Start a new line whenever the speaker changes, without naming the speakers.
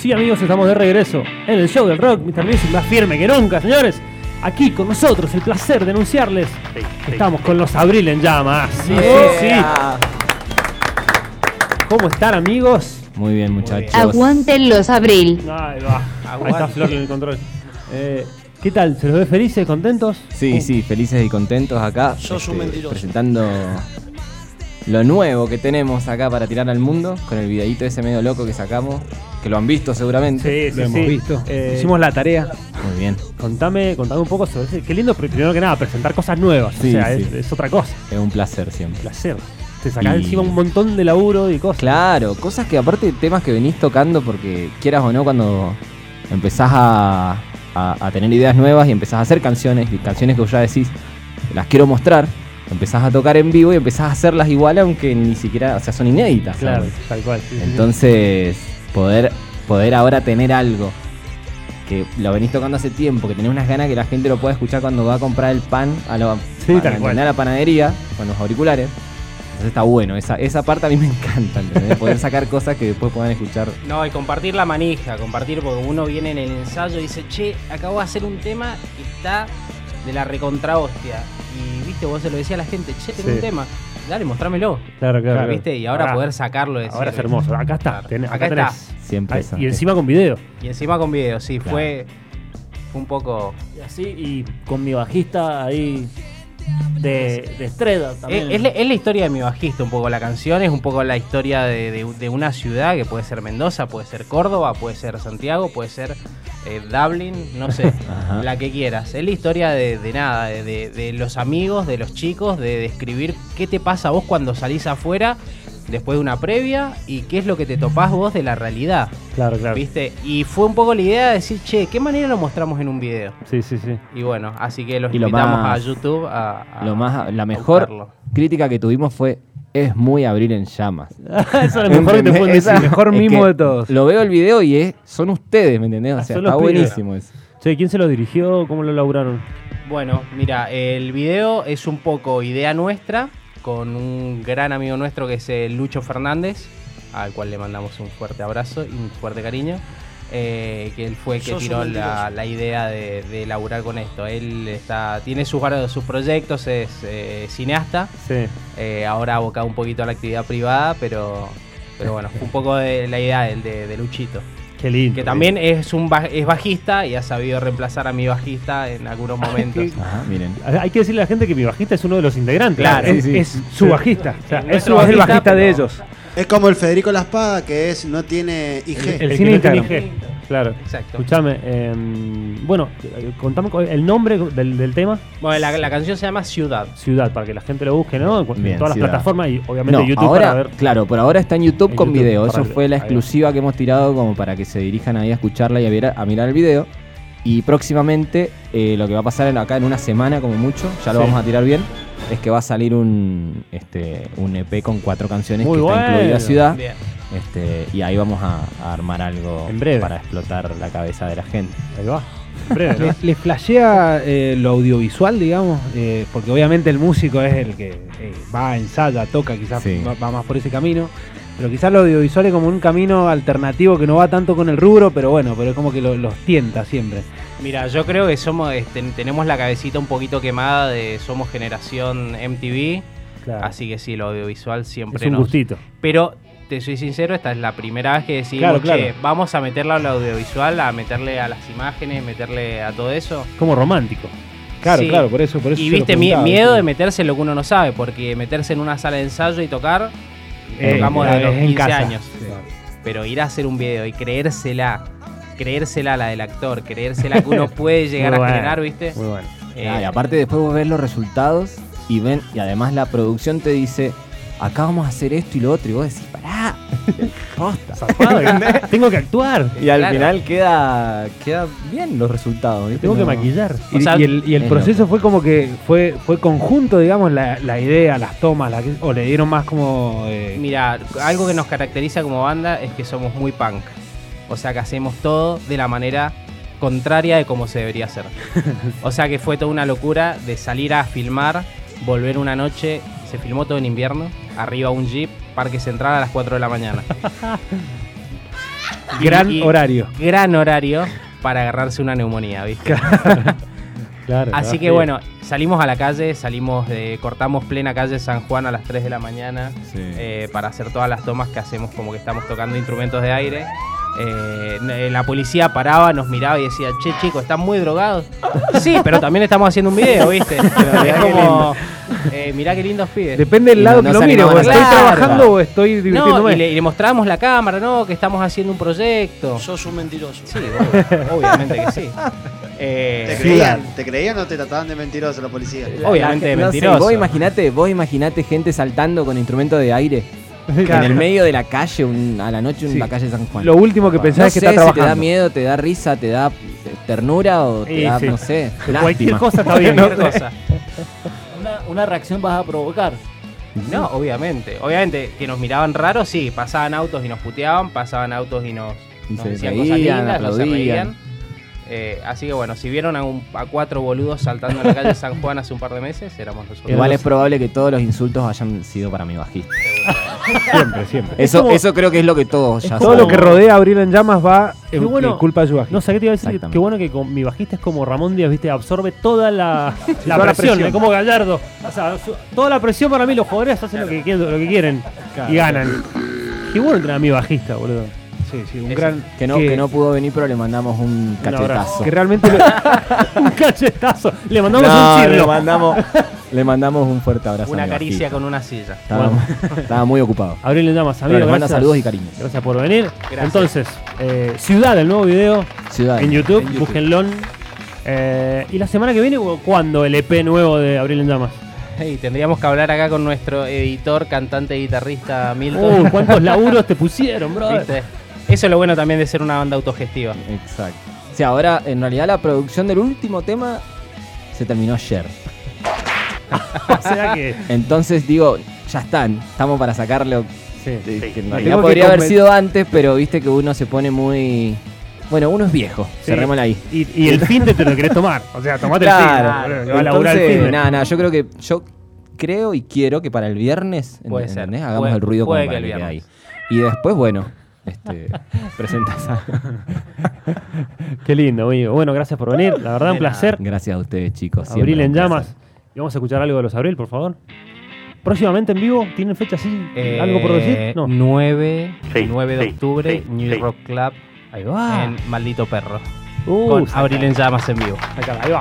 Sí, amigos, estamos de regreso en el show del rock, Mr. Music más firme que nunca, señores. Aquí con nosotros, el placer de anunciarles. que Estamos con los Abril en llamas. Sí, sí, sí. ¿Cómo están, amigos?
Muy bien, muchachos.
Aguanten los abril.
Ahí va. Ahí está Flor en el control. Eh, ¿Qué tal? ¿Se los ve felices, contentos?
Sí, sí, felices y contentos acá.
Sos un
este,
mentiroso.
Presentando lo nuevo que tenemos acá para tirar al mundo con el videíto ese medio loco que sacamos, que lo han visto seguramente.
Sí, sí,
Lo hemos
sí.
visto.
Eh,
Hicimos la tarea.
Muy bien.
Contame, contame un poco sobre ese. Qué lindo, pero primero que nada, presentar cosas nuevas.
Sí,
o sea,
sí.
es, es otra cosa.
Es un placer siempre.
Placer. Te sacás
Y-
encima un montón de laburo y cosas.
Claro, cosas que aparte temas que venís tocando porque quieras o no cuando empezás a, a- a tener ideas nuevas y empezás a hacer canciones y canciones que vos ya decís, las quiero mostrar, empezás a tocar en vivo y empezás a hacerlas igual aunque ni siquiera, o sea, son inéditas.
Claro,
¿sabes?
tal cual. sí, sí, sí.
Entonces, poder, poder ahora tener algo que lo venís tocando hace tiempo, que tenés unas ganas que la gente lo pueda escuchar cuando va a comprar el pan a, la-
Sí,
a-
tal
a
cual.
la panadería con los auriculares. Entonces está bueno, esa, esa parte a mí me encanta, ¿entendés? poder sacar cosas que después puedan escuchar.
No, y compartir la manija, compartir porque uno viene en el ensayo y dice, che, acabo de hacer un tema y está de la recontra hostia. Y viste, vos se lo decía a la gente, che, tengo
Sí.
un tema, dale, mostrámelo.
Claro, claro.
¿Viste? Y ahora, poder sacarlo. decir,
Ahora es hermoso. Acá está.
Claro.
tenés-
Acá
tenés.
está.
Siempre esa-
y encima con video.
Y encima con video, sí,
Claro.
fue, fue un poco...
Y así, y con mi bajista ahí de, de Estrella
Es,
también.
es la, es la historia de mi bajista, un poco la canción, es un poco la historia de, de- de una ciudad que puede ser Mendoza, puede ser Córdoba, puede ser Santiago, puede ser eh, Dublin, no sé, la que quieras. Es la historia de, de nada, de, de- de los amigos, de los chicos, de describir qué te pasa a vos cuando salís afuera después de una previa y qué es lo que te topás vos de la realidad,
Claro, claro.
¿viste? Y fue un poco la idea de decir, che, ¿qué manera lo mostramos en un video?
Sí, sí, sí.
Y bueno, así que los
Y lo
invitamos
más-
a YouTube a, a-
Lo más, la mejor crítica que tuvimos fue es muy abril en llamas.
Eso es lo mejor que te pueden decir.
El mejor
es
mimo
que
de todos.
Lo veo el video y es, son ustedes, ¿me entendés? O
Ah,
sea,
son
está
los
buenísimo eso.
Che, ¿quién se lo dirigió? ¿Cómo lo laburaron?
Bueno, mira, el video es un poco idea nuestra, con un gran amigo nuestro que es Lucho Fernández, al cual le mandamos un fuerte abrazo y un fuerte cariño. Eh, que él fue el que
Sos
tiró la, la idea de, de laburar con esto. Él está, tiene sus, sus proyectos, es eh, cineasta,
Sí.
eh, ahora abocado un poquito a la actividad privada, pero, pero bueno, un poco de la idea del de, de Luchito.
Qué lindo.
Que también es un es bajista y ha sabido reemplazar a mi bajista en algunos momentos.
Ajá, miren.
Hay que decirle a la gente que mi bajista es uno de los integrantes.
Claro,
es,
sí, sí.
es su bajista. O sea,
Es
su
Es el
bajista,
bajista de ellos.
Es como el Federico La Espada, que es no tiene IG.
El-
el
cine
no tiene. IG. Claro.
Exacto.
Escuchame, eh, bueno, contame el nombre del, del tema,
Bueno, la, la canción se llama Ciudad.
Ciudad, para que la gente lo busque, ¿no? En
Bien,
todas las plataformas y obviamente
No,
YouTube
ahora,
para ver.
claro, por ahora está en YouTube
En
con
YouTube,
video. Eso fue la exclusiva que hemos tirado como para que se dirijan ahí a escucharla y a, ver, a mirar el video. Y próximamente eh, lo que va a pasar acá en una semana como mucho, ya lo
Sí.
vamos a tirar bien, es que va a salir un, este, un EP con cuatro canciones
Muy
que está incluida Ciudad.
Bien.
Este, y ahí vamos a, a armar algo
En breve.
para explotar la cabeza de la gente.
Ahí va. En breve, ¿no?
¿Les, les flashea eh, lo audiovisual, digamos? Eh, porque obviamente el músico es el que eh, va, ensaya, toca, quizás
Sí.
va, va más por ese camino. Pero quizás lo audiovisual es como un camino alternativo que no va tanto con el rubro, pero bueno, pero es como que lo- los tienta siempre.
Mira, yo creo que somos este, tenemos la cabecita un poquito quemada de somos generación MTV,
Claro.
así que sí, lo audiovisual siempre
es un
nos-
gustito.
Pero te soy sincero, esta es la primera vez que decidimos,
Claro, claro.
"Che, vamos a meterle al audiovisual, a meterle a las imágenes, meterle a todo eso.
Como romántico.
Claro,
Sí.
claro, por eso, por eso.
Y
lo
viste, miedo de meterse en lo que uno no sabe, porque meterse en una sala de ensayo y tocar,
Eh,
tocamos
claro,
desde los
es en
15
casa.
años.
Sí.
Pero ir a hacer un video y creérsela, creérsela la del actor, creérsela que uno puede llegar
Muy
a
bueno,
generar, ¿viste?
Muy bueno.
Eh,
Ah, y aparte después vos ves los resultados y ven, y además la producción te dice, acá vamos a hacer esto y lo otro, y vos decís, pará,
tengo que actuar.
Y al
Claro.
final queda, queda bien los resultados. ¿viste?
Tengo que maquillar.
Y,
O sea,
y el, y el
es
proceso
loco.
fue como que fue fue conjunto, digamos, la, la idea, las tomas, la o le dieron más como... eh,
Mira, algo que nos caracteriza como banda es que somos muy punk. O sea que hacemos todo de la manera contraria de como se debería hacer. O sea que fue toda una locura de salir a filmar, volver una noche, se filmó todo en invierno, arriba un jeep, Parque Central a las 4 de la mañana.
Gran
Y-
horario.
Gran horario para agarrarse una neumonía, ¿viste?
Claro,
Así
sí.
que bueno, salimos a la calle, salimos de, cortamos plena calle San Juan a las 3 de la mañana
Sí.
eh, para hacer todas las tomas que hacemos como que estamos tocando instrumentos de aire. Eh, n- la policía paraba, nos miraba y decía, che chicos, ¿están muy drogados? Sí, pero también estamos haciendo un video, ¿viste? es como, eh, mirá qué lindos pibes.
Depende del
Y
lado
no-
que
no
lo mire, o estoy trabajando o estoy
No,
divirtiéndome.
y le, y le mostrábamos la cámara, ¿no? Que estamos haciendo un proyecto.
Sos un mentiroso.
Sí, obvio, obviamente que sí. Eh,
¿Te creían, ¿Te creían o te trataban de mentiroso la policía?
obviamente
No
mentiroso.
vos imaginate, vos imaginate gente saltando con instrumentos de aire en el medio de la calle, un- a la noche en
Sí.
la calle San Juan.
Lo último que pensás
no
es que
sé
está
si
trabajando.
te da miedo, te da risa, te da ternura o te
Sí,
da,
sí.
no sé,
Cualquier cosa está bien.
Cualquier cosa.
Una, reacción vas a provocar.
No, obviamente. Obviamente que nos miraban raros, sí. Pasaban autos y nos puteaban, pasaban autos y nos,
Y
nos decían
reían,
cosas lindas, no se
aplaudían.
reían. Eh, así que bueno, si vieron a, un- a cuatro boludos saltando en la calle San Juan hace un par de meses, éramos nosotros.
Igual es probable que todos los insultos hayan sido para mi bajista.
Siempre, siempre.
Eso,
como-
eso creo que es lo que todos ya
Todo
saben.
lo que rodea a Abril en llamas va en,
Qué bueno.
en culpa de su bajista.
No sé qué te iba a decir. Qué bueno que con mi bajista es como Ramón Díaz, ¿viste? Absorbe toda la, la
la
presión,
presión.
es como Gallardo. O sea, su- toda la presión para mí, los jugadores hacen lo que, quieren- lo que quieren y ganan. Qué bueno tener a mi bajista, boludo.
Sí, sí, un gran.
Que no, que no pudo venir, pero le mandamos un cachetazo.
Que realmente lo-
un cachetazo. Le mandamos
No,
un
le
chirlo.
mandamos, le mandamos un fuerte abrazo. a
Una
mi
caricia
bajista.
con una silla.
Estaba, estaba muy ocupado.
Abril le llamas,
Pero
amigo.
les manda
gracias.
saludos y cariño.
Gracias por venir.
Gracias.
Entonces, eh, Ciudad, el nuevo video
Ciudad.
en YouTube,
En YouTube.
búsquenlo. Eh, y la semana que viene, ¿cuándo el EP nuevo de Abril en Llamas?
Hey, tendríamos que hablar acá con nuestro editor, cantante y guitarrista Milton.
Uy, ¿cuántos laburos te pusieron, bro?
¿Viste? Eso es lo bueno también de ser una banda autogestiva.
Exacto. Sí, ahora en realidad la producción del último tema se terminó ayer.
O sea que.
Entonces digo, ya están, estamos para sacarlo.
Sí,
eh,
sí.
que en realidad podría haber sido antes, pero viste que uno se pone muy. Bueno, uno es viejo,
Sí.
cerrémosla ahí.
Y, y el fin de te lo querés tomar. O sea, tomate el
Claro,
fin. boludo, que va a laburar el
entonces,
fin.
nada, nada, yo creo que yo creo y quiero que para el viernes,
Puede ser.
Hagamos
Puede-
el ruido como
puede
para
que el
ahí.
viernes.
Y después, bueno, este, presentas a...
Qué lindo, amigo. Bueno, gracias por venir. La verdad, un placer.
Gracias a ustedes, chicos. siempre
Abril en llamas. Y vamos a escuchar algo de los Abril, por favor. Próximamente en vivo, ¿tienen fecha así?
Eh,
¿Algo por decir? No.
9,
Sí,
9 de
sí,
octubre,
sí,
New
sí.
Rock Club
Ahí va.
en Maldito Perro.
Uh,
con Abril en llamas en vivo.
Ahí va.